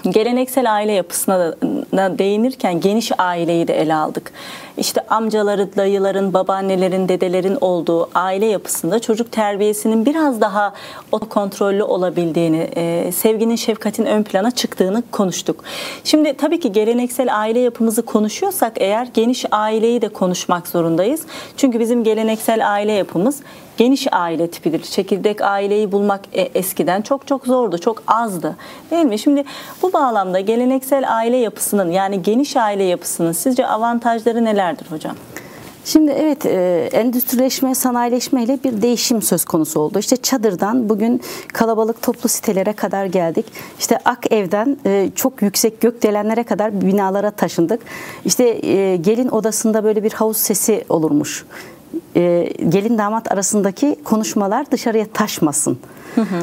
geleneksel aile yapısına da- değinirken geniş aileyi de ele aldık. İşte amcaları, dayıların, babaannelerin, dedelerin olduğu aile yapısında çocuk terbiyesinin biraz daha o kontrollü olabildiğini, e, sevginin, şefkatin ön plana çıktığını konuştuk. Şimdi tabii ki geleneksel aile yapımızı konuşuyorsak eğer geniş aileyi de konuşmak zorundayız. Çünkü bizim geleneksel aile yapımız geniş aile tipidir. Çekirdek aileyi bulmak e, eskiden çok çok zordu, çok azdı. Değil mi? Şimdi bu bağlamda geleneksel aile yapısının yani geniş aile yapısının sizce avantajları nelerdir hocam? Şimdi evet e, endüstrileşme, sanayileşme ile bir değişim söz konusu oldu. İşte çadırdan bugün kalabalık toplu sitelere kadar geldik. İşte ak evden e, çok yüksek gökdelenlere kadar binalara taşındık. İşte e, gelin odasında böyle bir havuz sesi olurmuş. E, gelin damat arasındaki konuşmalar dışarıya taşmasın.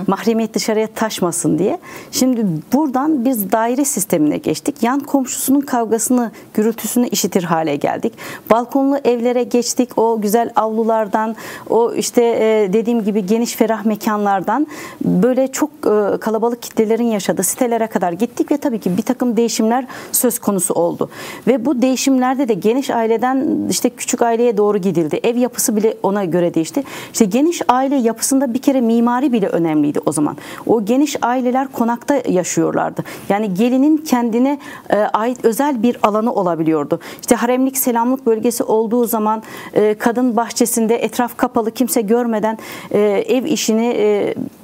Mahremiyet dışarıya taşmasın diye. Şimdi buradan biz daire sistemine geçtik. Yan komşusunun kavgasını, gürültüsünü işitir hale geldik. Balkonlu evlere geçtik. O güzel avlulardan, o işte e, dediğim gibi geniş ferah mekanlardan böyle çok e, kalabalık kitlelerin yaşadığı sitelere kadar gittik ve tabii ki bir takım değişimler söz konusu oldu. Ve bu değişimlerde de geniş aileden işte küçük aileye doğru gidildi. Ev yapısı bile ona göre değişti. İşte geniş aile yapısında bir kere mimari bile önemliydi o zaman. O geniş aileler konakta yaşıyorlardı. Yani gelinin kendine e, ait özel bir alanı olabiliyordu. İşte haremlik selamlık bölgesi olduğu zaman e, kadın bahçesinde etraf kapalı kimse görmeden e, ev işini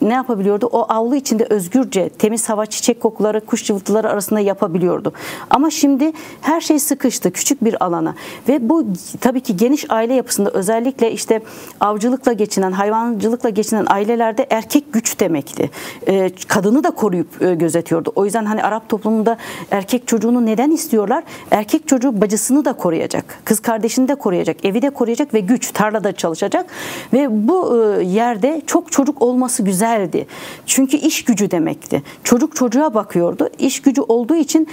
ne yapabiliyordu? O avlu içinde özgürce temiz hava, çiçek kokuları, kuş cıvıltıları arasında yapabiliyordu. Ama şimdi her şey sıkıştı küçük bir alana ve bu tabii ki geniş aile yapısında özellikle işte avcılıkla geçinen, hayvancılıkla geçinen ailelerde erkek güç demekti. E, kadını da koruyup e, gözetiyordu. O yüzden hani Arap toplumunda erkek çocuğunu neden istiyorlar? Erkek çocuğu bacısını da koruyacak, kız kardeşini de koruyacak, evi de koruyacak ve güç, tarlada çalışacak ve bu e, yerde çok çocuk olması güzeldi. Çünkü iş gücü demekti. Çocuk çocuğa bakıyordu. İş gücü olduğu için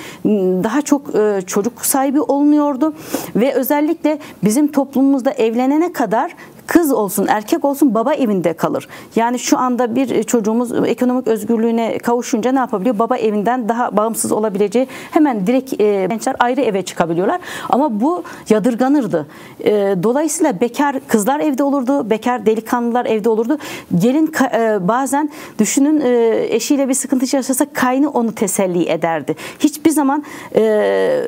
daha çok e, çocuk sahibi olunuyordu ve özellikle bizim toplumumuzda evlenene kadar kız olsun erkek olsun baba evinde kalır. Yani şu anda bir çocuğumuz ekonomik özgürlüğüne kavuşunca ne yapabiliyor? Baba evinden daha bağımsız olabileceği hemen direkt e, gençler ayrı eve çıkabiliyorlar. Ama bu yadırganırdı. E, dolayısıyla bekar kızlar evde olurdu, bekar delikanlılar evde olurdu. Gelin e, bazen düşünün e, eşiyle bir sıkıntı yaşasa kaynı onu teselli ederdi. Hiçbir zaman e,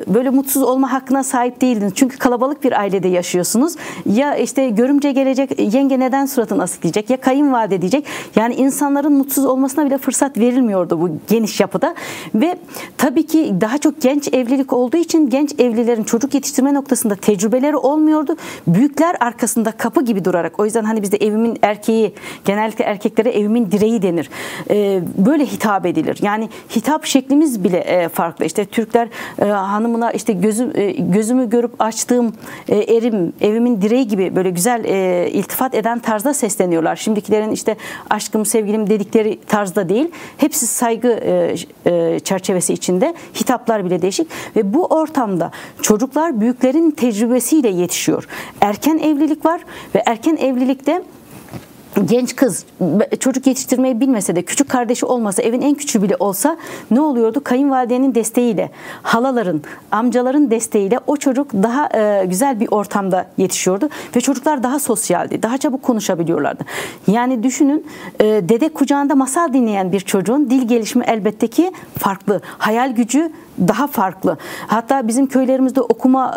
böyle mutsuz olma hakkına sahip değildiniz. Çünkü kalabalık bir ailede yaşıyorsunuz. Ya işte görümce gelecek, yenge neden suratını asık diyecek, ya kayınvalide diyecek. Yani insanların mutsuz olmasına bile fırsat verilmiyordu bu geniş yapıda. Ve tabii ki daha çok genç evlilik olduğu için genç evlilerin çocuk yetiştirme noktasında tecrübeleri olmuyordu. Büyükler arkasında kapı gibi durarak. O yüzden hani bizde evimin erkeği, genellikle erkeklere evimin direği denir. Ee, böyle hitap edilir. Yani hitap şeklimiz bile e, farklı. İşte Türkler e, hanımına işte gözüm e, gözümü görüp açtığım e, erim, evimin direği gibi böyle güzel e, iltifat eden tarzda sesleniyorlar. Şimdikilerin işte aşkım, sevgilim dedikleri tarzda değil. Hepsi saygı e, e, çerçevesi içinde. Hitaplar bile değişik ve bu ortamda çocuklar büyüklerin tecrübesiyle yetişiyor. Erken evlilik var ve erken evlilikte genç kız çocuk yetiştirmeyi bilmese de küçük kardeşi olmasa evin en küçüğü bile olsa ne oluyordu? Kayınvalidenin desteğiyle, halaların, amcaların desteğiyle o çocuk daha e, güzel bir ortamda yetişiyordu ve çocuklar daha sosyaldi. Daha çabuk konuşabiliyorlardı. Yani düşünün e, dede kucağında masal dinleyen bir çocuğun dil gelişimi elbette ki farklı. Hayal gücü daha farklı. Hatta bizim köylerimizde okuma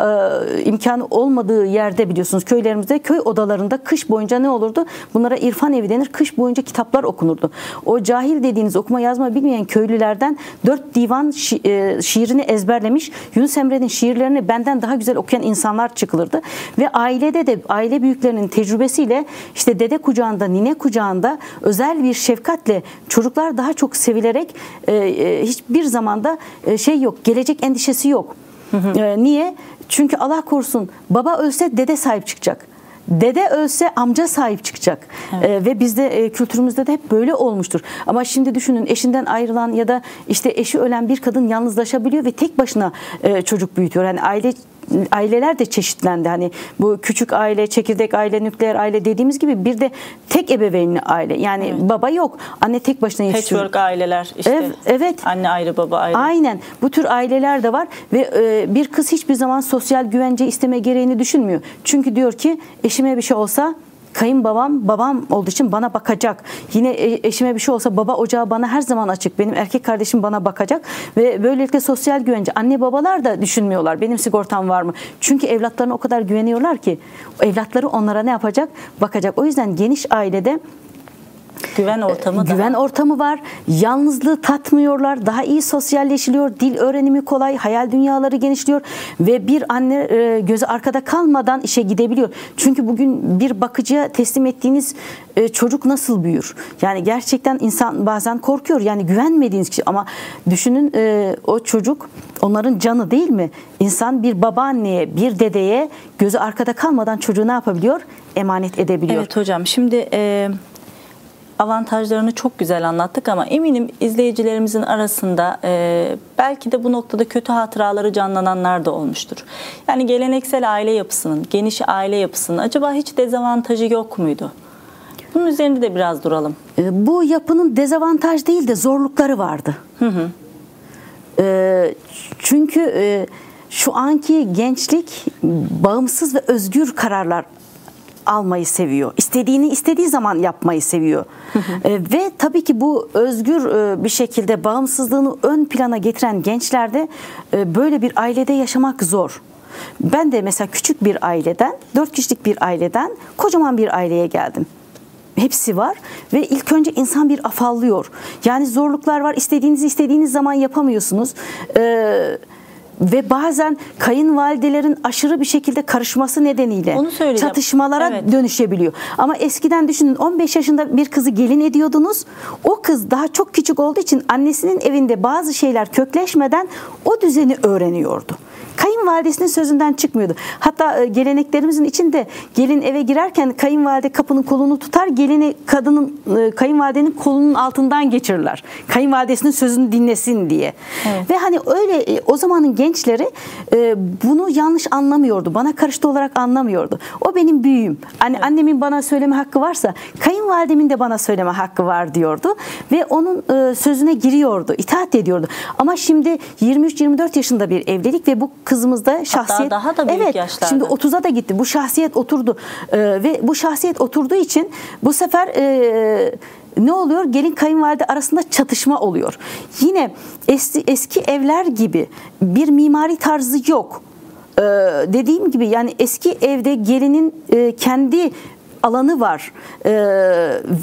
e, imkanı olmadığı yerde biliyorsunuz köylerimizde köy odalarında kış boyunca ne olurdu? Bunlara irfan evi denir. Kış boyunca kitaplar okunurdu. O cahil dediğiniz okuma yazma bilmeyen köylülerden dört divan şi, e, şiirini ezberlemiş. Yunus Emre'nin şiirlerini benden daha güzel okuyan insanlar çıkılırdı. Ve ailede de aile büyüklerinin tecrübesiyle işte dede kucağında, nine kucağında özel bir şefkatle çocuklar daha çok sevilerek e, e, hiçbir zamanda e, şey yok, gelecek endişesi yok. E, niye? Çünkü Allah korusun baba ölse dede sahip çıkacak. Dede ölse amca sahip çıkacak. Ee, ve bizde e, kültürümüzde de hep böyle olmuştur. Ama şimdi düşünün eşinden ayrılan ya da işte eşi ölen bir kadın yalnızlaşabiliyor ve tek başına e, çocuk büyütüyor. Yani aile aileler de çeşitlendi. Hani bu küçük aile, çekirdek aile, nükleer aile dediğimiz gibi bir de tek ebeveynli aile. Yani baba yok. Anne tek başına yetiştiriyor. Patchwork aileler işte. Ev- evet. Anne ayrı baba ayrı. Aynen. Bu tür aileler de var ve e, bir kız hiçbir zaman sosyal güvence isteme gereğini düşünmüyor. Çünkü diyor ki eşime bir şey olsa kayınbabam babam olduğu için bana bakacak. Yine e- eşime bir şey olsa baba ocağı bana her zaman açık. Benim erkek kardeşim bana bakacak ve böylelikle sosyal güvence. Anne babalar da düşünmüyorlar. Benim sigortam var mı? Çünkü evlatlarına o kadar güveniyorlar ki evlatları onlara ne yapacak? Bakacak. O yüzden geniş ailede Güven ortamı da. güven ortamı var. Yalnızlığı tatmıyorlar. Daha iyi sosyalleşiliyor. Dil öğrenimi kolay. Hayal dünyaları genişliyor. Ve bir anne e, gözü arkada kalmadan işe gidebiliyor. Çünkü bugün bir bakıcıya teslim ettiğiniz e, çocuk nasıl büyür? Yani gerçekten insan bazen korkuyor. Yani güvenmediğiniz kişi ama düşünün e, o çocuk onların canı değil mi? İnsan bir babaanneye, bir dedeye gözü arkada kalmadan çocuğu ne yapabiliyor? Emanet edebiliyor. Evet hocam şimdi e, avantajlarını çok güzel anlattık ama eminim izleyicilerimizin arasında e, belki de bu noktada kötü hatıraları canlananlar da olmuştur. Yani geleneksel aile yapısının, geniş aile yapısının acaba hiç dezavantajı yok muydu? Bunun üzerinde de biraz duralım. E, bu yapının dezavantaj değil de zorlukları vardı. E, çünkü e, şu anki gençlik bağımsız ve özgür kararlar almayı seviyor. İstediğini istediği zaman yapmayı seviyor. E, ve tabii ki bu özgür e, bir şekilde bağımsızlığını ön plana getiren gençlerde e, böyle bir ailede yaşamak zor. Ben de mesela küçük bir aileden, dört kişilik bir aileden kocaman bir aileye geldim hepsi var ve ilk önce insan bir afallıyor. Yani zorluklar var. İstediğinizi istediğiniz zaman yapamıyorsunuz. Ee, ve bazen kayınvalidelerin aşırı bir şekilde karışması nedeniyle Onu çatışmalara Evet. dönüşebiliyor. Ama eskiden düşünün 15 yaşında bir kızı gelin ediyordunuz. O kız daha çok küçük olduğu için annesinin evinde bazı şeyler kökleşmeden o düzeni öğreniyordu. Kayınvalidesinin sözünden çıkmıyordu. Hatta e, geleneklerimizin içinde gelin eve girerken kayınvalide kapının kolunu tutar, gelini kadının e, kayınvalidenin kolunun altından geçirirler. Kayınvalidesinin sözünü dinlesin diye. Evet. Ve hani öyle e, o zamanın gençleri bunu yanlış anlamıyordu. Bana karıştı olarak anlamıyordu. O benim büyüğüm. Hani annemin bana söyleme hakkı varsa kayınvalidemin de bana söyleme hakkı var diyordu ve onun sözüne giriyordu, itaat ediyordu. Ama şimdi 23-24 yaşında bir evlilik ve bu kızımızda şahsiyet daha da büyük evet, yaşlarda. Şimdi 30'a da gitti. Bu şahsiyet oturdu. Ee, ve bu şahsiyet oturduğu için bu sefer e, ne oluyor? Gelin kayınvalide arasında çatışma oluyor. Yine eski, eski evler gibi bir mimari tarzı yok. Ee, dediğim gibi yani eski evde gelinin e, kendi alanı var Ee,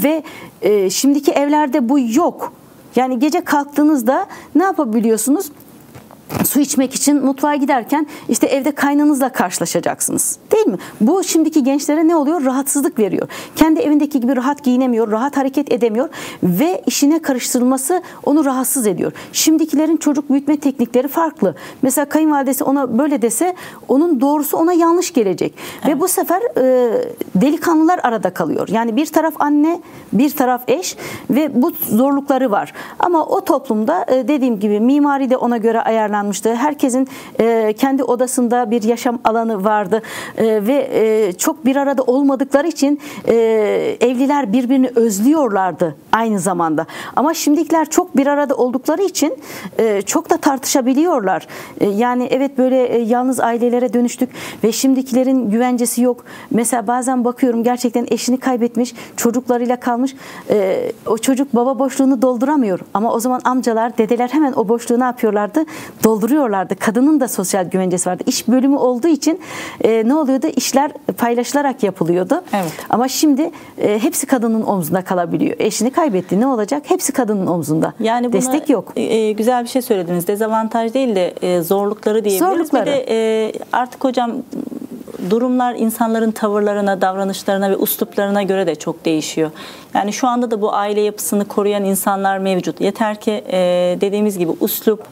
ve e, şimdiki evlerde bu yok. Yani gece kalktığınızda ne yapabiliyorsunuz? Su içmek için mutfağa giderken işte evde kaynanızla karşılaşacaksınız. Değil mi? Bu şimdiki gençlere ne oluyor? Rahatsızlık veriyor. Kendi evindeki gibi rahat giyinemiyor, rahat hareket edemiyor ve işine karıştırılması onu rahatsız ediyor. Şimdikilerin çocuk büyütme teknikleri farklı. Mesela kayınvalidesi ona böyle dese onun doğrusu ona yanlış gelecek. Ve bu sefer e, delikanlılar arada kalıyor. Yani bir taraf anne, bir taraf eş ve bu zorlukları var. Ama o toplumda e, dediğim gibi mimari de ona göre ayarlanmıştı. Herkesin e, kendi odasında bir yaşam alanı vardı E, ve e, çok bir arada olmadıkları için e, evliler birbirini özlüyorlardı aynı zamanda. Ama şimdikiler çok bir arada oldukları için e, çok da tartışabiliyorlar. E, yani evet böyle e, yalnız ailelere dönüştük ve şimdikilerin güvencesi yok. Mesela bazen bakıyorum gerçekten eşini kaybetmiş, çocuklarıyla kalmış. E, o çocuk baba boşluğunu dolduramıyor. Ama o zaman amcalar, dedeler hemen o boşluğu ne yapıyorlardı? Dolduruyorlardı. Kadının da sosyal güvencesi vardı. İş bölümü olduğu için e, ne oluyordu? İşler paylaşılarak yapılıyordu. Evet. Ama şimdi e, hepsi kadının omzunda kalabiliyor. Eşini kaybetti. Ne olacak? Hepsi kadının omzunda. Yani buna, Destek yok. e, güzel bir şey söylediniz. Dezavantaj değil de e, zorlukları diyebiliriz. Zorlukları. Bir de e, artık hocam durumlar insanların tavırlarına, davranışlarına ve usluplarına göre de çok değişiyor. Yani şu anda da bu aile yapısını koruyan insanlar mevcut. Yeter ki e, dediğimiz gibi uslup,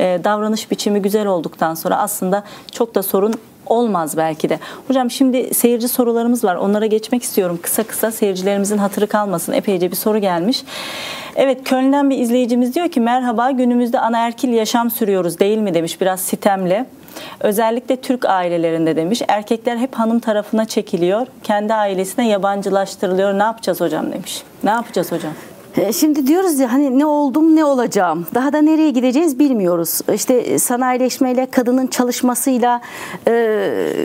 e, davranış biçimi güzel olduktan sonra aslında çok da sorun olmaz belki de. Hocam şimdi seyirci sorularımız var. Onlara geçmek istiyorum. Kısa kısa seyircilerimizin hatırı kalmasın. Epeyce bir soru gelmiş. Evet Köln'den bir izleyicimiz diyor ki merhaba günümüzde anaerkil yaşam sürüyoruz değil mi demiş biraz sitemle. Özellikle Türk ailelerinde demiş. Erkekler hep hanım tarafına çekiliyor. Kendi ailesine yabancılaştırılıyor. Ne yapacağız hocam demiş. Ne yapacağız hocam? E, Şimdi diyoruz ya hani ne oldum ne olacağım. Daha da nereye gideceğiz bilmiyoruz. İşte sanayileşmeyle kadının çalışmasıyla e,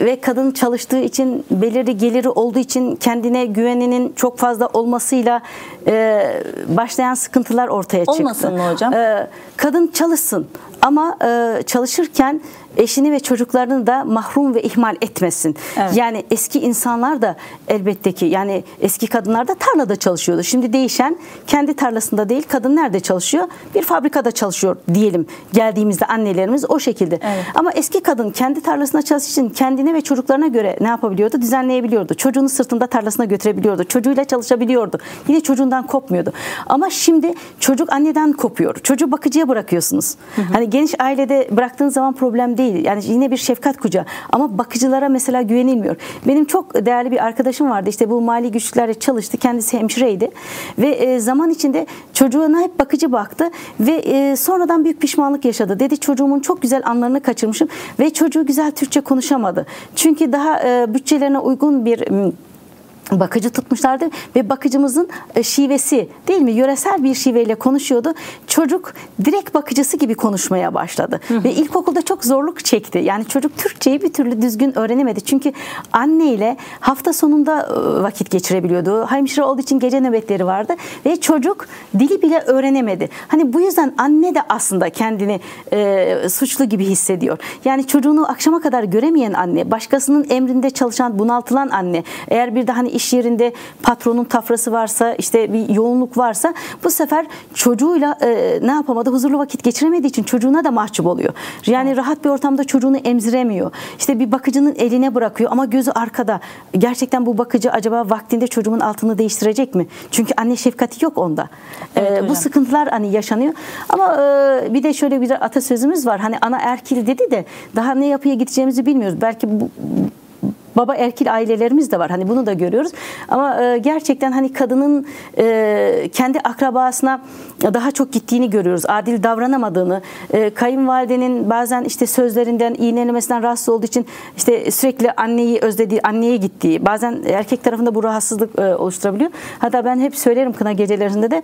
ve kadın çalıştığı için belirli geliri olduğu için kendine güveninin çok fazla olmasıyla e, başlayan sıkıntılar ortaya çıktı. Olmasın mı hocam? E, kadın çalışsın ama e, çalışırken eşini ve çocuklarını da mahrum ve ihmal etmesin. Evet. Yani eski insanlar da elbette ki yani eski kadınlar da tarlada çalışıyordu. Şimdi değişen kendi tarlasında değil kadın nerede çalışıyor? Bir fabrikada çalışıyor diyelim. Geldiğimizde annelerimiz o şekilde. Evet. Ama eski kadın kendi tarlasına çalıştığı için kendine ve çocuklarına göre ne yapabiliyordu? Düzenleyebiliyordu. Çocuğunu sırtında tarlasına götürebiliyordu. Çocuğuyla çalışabiliyordu. Yine çocuğundan kopmuyordu. Ama şimdi çocuk anneden kopuyor. Çocuğu bakıcıya bırakıyorsunuz. Hani geniş ailede bıraktığınız zaman problem değil. Yani yine bir şefkat kucağı. Ama bakıcılara mesela güvenilmiyor. Benim çok değerli bir arkadaşım vardı. İşte bu mali güçlüklerle çalıştı. Kendisi hemşireydi. Ve e, zaman içinde çocuğuna hep bakıcı baktı. Ve e, sonradan büyük pişmanlık yaşadı. Dedi çocuğumun çok güzel anlarını kaçırmışım. Ve çocuğu güzel Türkçe konuşamadı. Çünkü daha e, bütçelerine uygun bir bakıcı tutmuşlardı ve bakıcımızın e, şivesi değil mi yöresel bir şiveyle konuşuyordu. Çocuk direkt bakıcısı gibi konuşmaya başladı ve ilkokulda çok zorluk çekti. Yani çocuk Türkçeyi bir türlü düzgün öğrenemedi. Çünkü anne ile hafta sonunda e, vakit geçirebiliyordu. Hemşire olduğu için gece nöbetleri vardı ve çocuk dili bile öğrenemedi. Hani bu yüzden anne de aslında kendini e, suçlu gibi hissediyor. Yani çocuğunu akşama kadar göremeyen anne, başkasının emrinde çalışan, bunaltılan anne, eğer bir de hani iş yerinde patronun tafrası varsa, işte bir yoğunluk varsa bu sefer çocuğuyla e, ne yapamadı? Huzurlu vakit geçiremediği için çocuğuna da mahcup oluyor. Yani rahat bir ortamda çocuğunu emziremiyor. İşte bir bakıcının eline bırakıyor ama gözü arkada. Gerçekten bu bakıcı acaba vaktinde çocuğun altını değiştirecek mi? Çünkü anne şefkati yok onda. Evet E, hocam. bu sıkıntılar hani yaşanıyor. Ama e, bir de şöyle bir atasözümüz var. Hani ana erkil dedi de daha ne yapıya gideceğimizi bilmiyoruz. Belki bu, baba erkil ailelerimiz de var. Hani bunu da görüyoruz. Ama e, gerçekten hani kadının e, kendi akrabasına daha çok gittiğini görüyoruz. Adil davranamadığını, e, kayınvalidenin bazen işte sözlerinden, iğnelemesinden rahatsız olduğu için işte sürekli anneyi özlediği, anneye gittiği, bazen erkek tarafında bu rahatsızlık e, oluşturabiliyor. Hatta ben hep söylerim kına gecelerinde de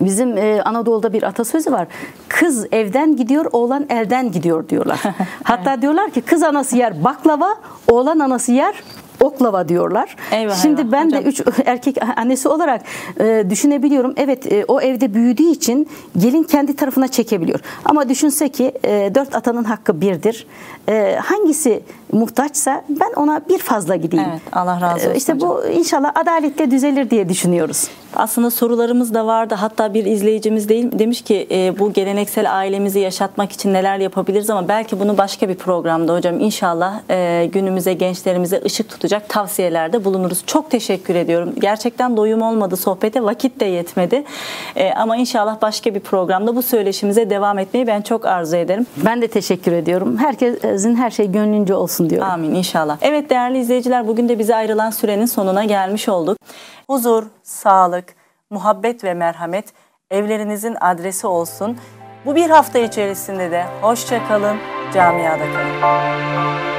Bizim e, Anadolu'da bir atasözü var. Kız evden gidiyor, oğlan elden gidiyor diyorlar. Hatta diyorlar ki kız anası yer baklava, oğlan anası yer oklava diyorlar. Eyvah, Şimdi eyvah. ben de Hocam. üç erkek annesi olarak e, düşünebiliyorum. Evet e, o evde büyüdüğü için gelin kendi tarafına çekebiliyor. Ama düşünse ki e, dört atanın hakkı birdir. E, hangisi muhtaçsa ben ona bir fazla gideyim. Evet, Allah razı olsun E, İşte bu inşallah adaletle düzelir diye düşünüyoruz. Aslında sorularımız da vardı. Hatta bir izleyicimiz değil, demiş ki e, bu geleneksel ailemizi yaşatmak için neler yapabiliriz ama belki bunu başka bir programda hocam inşallah e, günümüze gençlerimize ışık tutacak tavsiyelerde bulunuruz. Çok teşekkür ediyorum. Gerçekten doyum olmadı sohbete vakit de yetmedi. E, ama inşallah başka bir programda bu söyleşimize devam etmeyi ben çok arzu ederim. Ben de teşekkür ediyorum. Herkesin her şey gönlünce olsun diyorum. Amin inşallah. Evet değerli izleyiciler bugün de bize ayrılan sürenin sonuna gelmiş olduk. Huzur, sağlık, muhabbet ve merhamet evlerinizin adresi olsun. Bu bir hafta içerisinde de hoşça kalın, camiada kalın.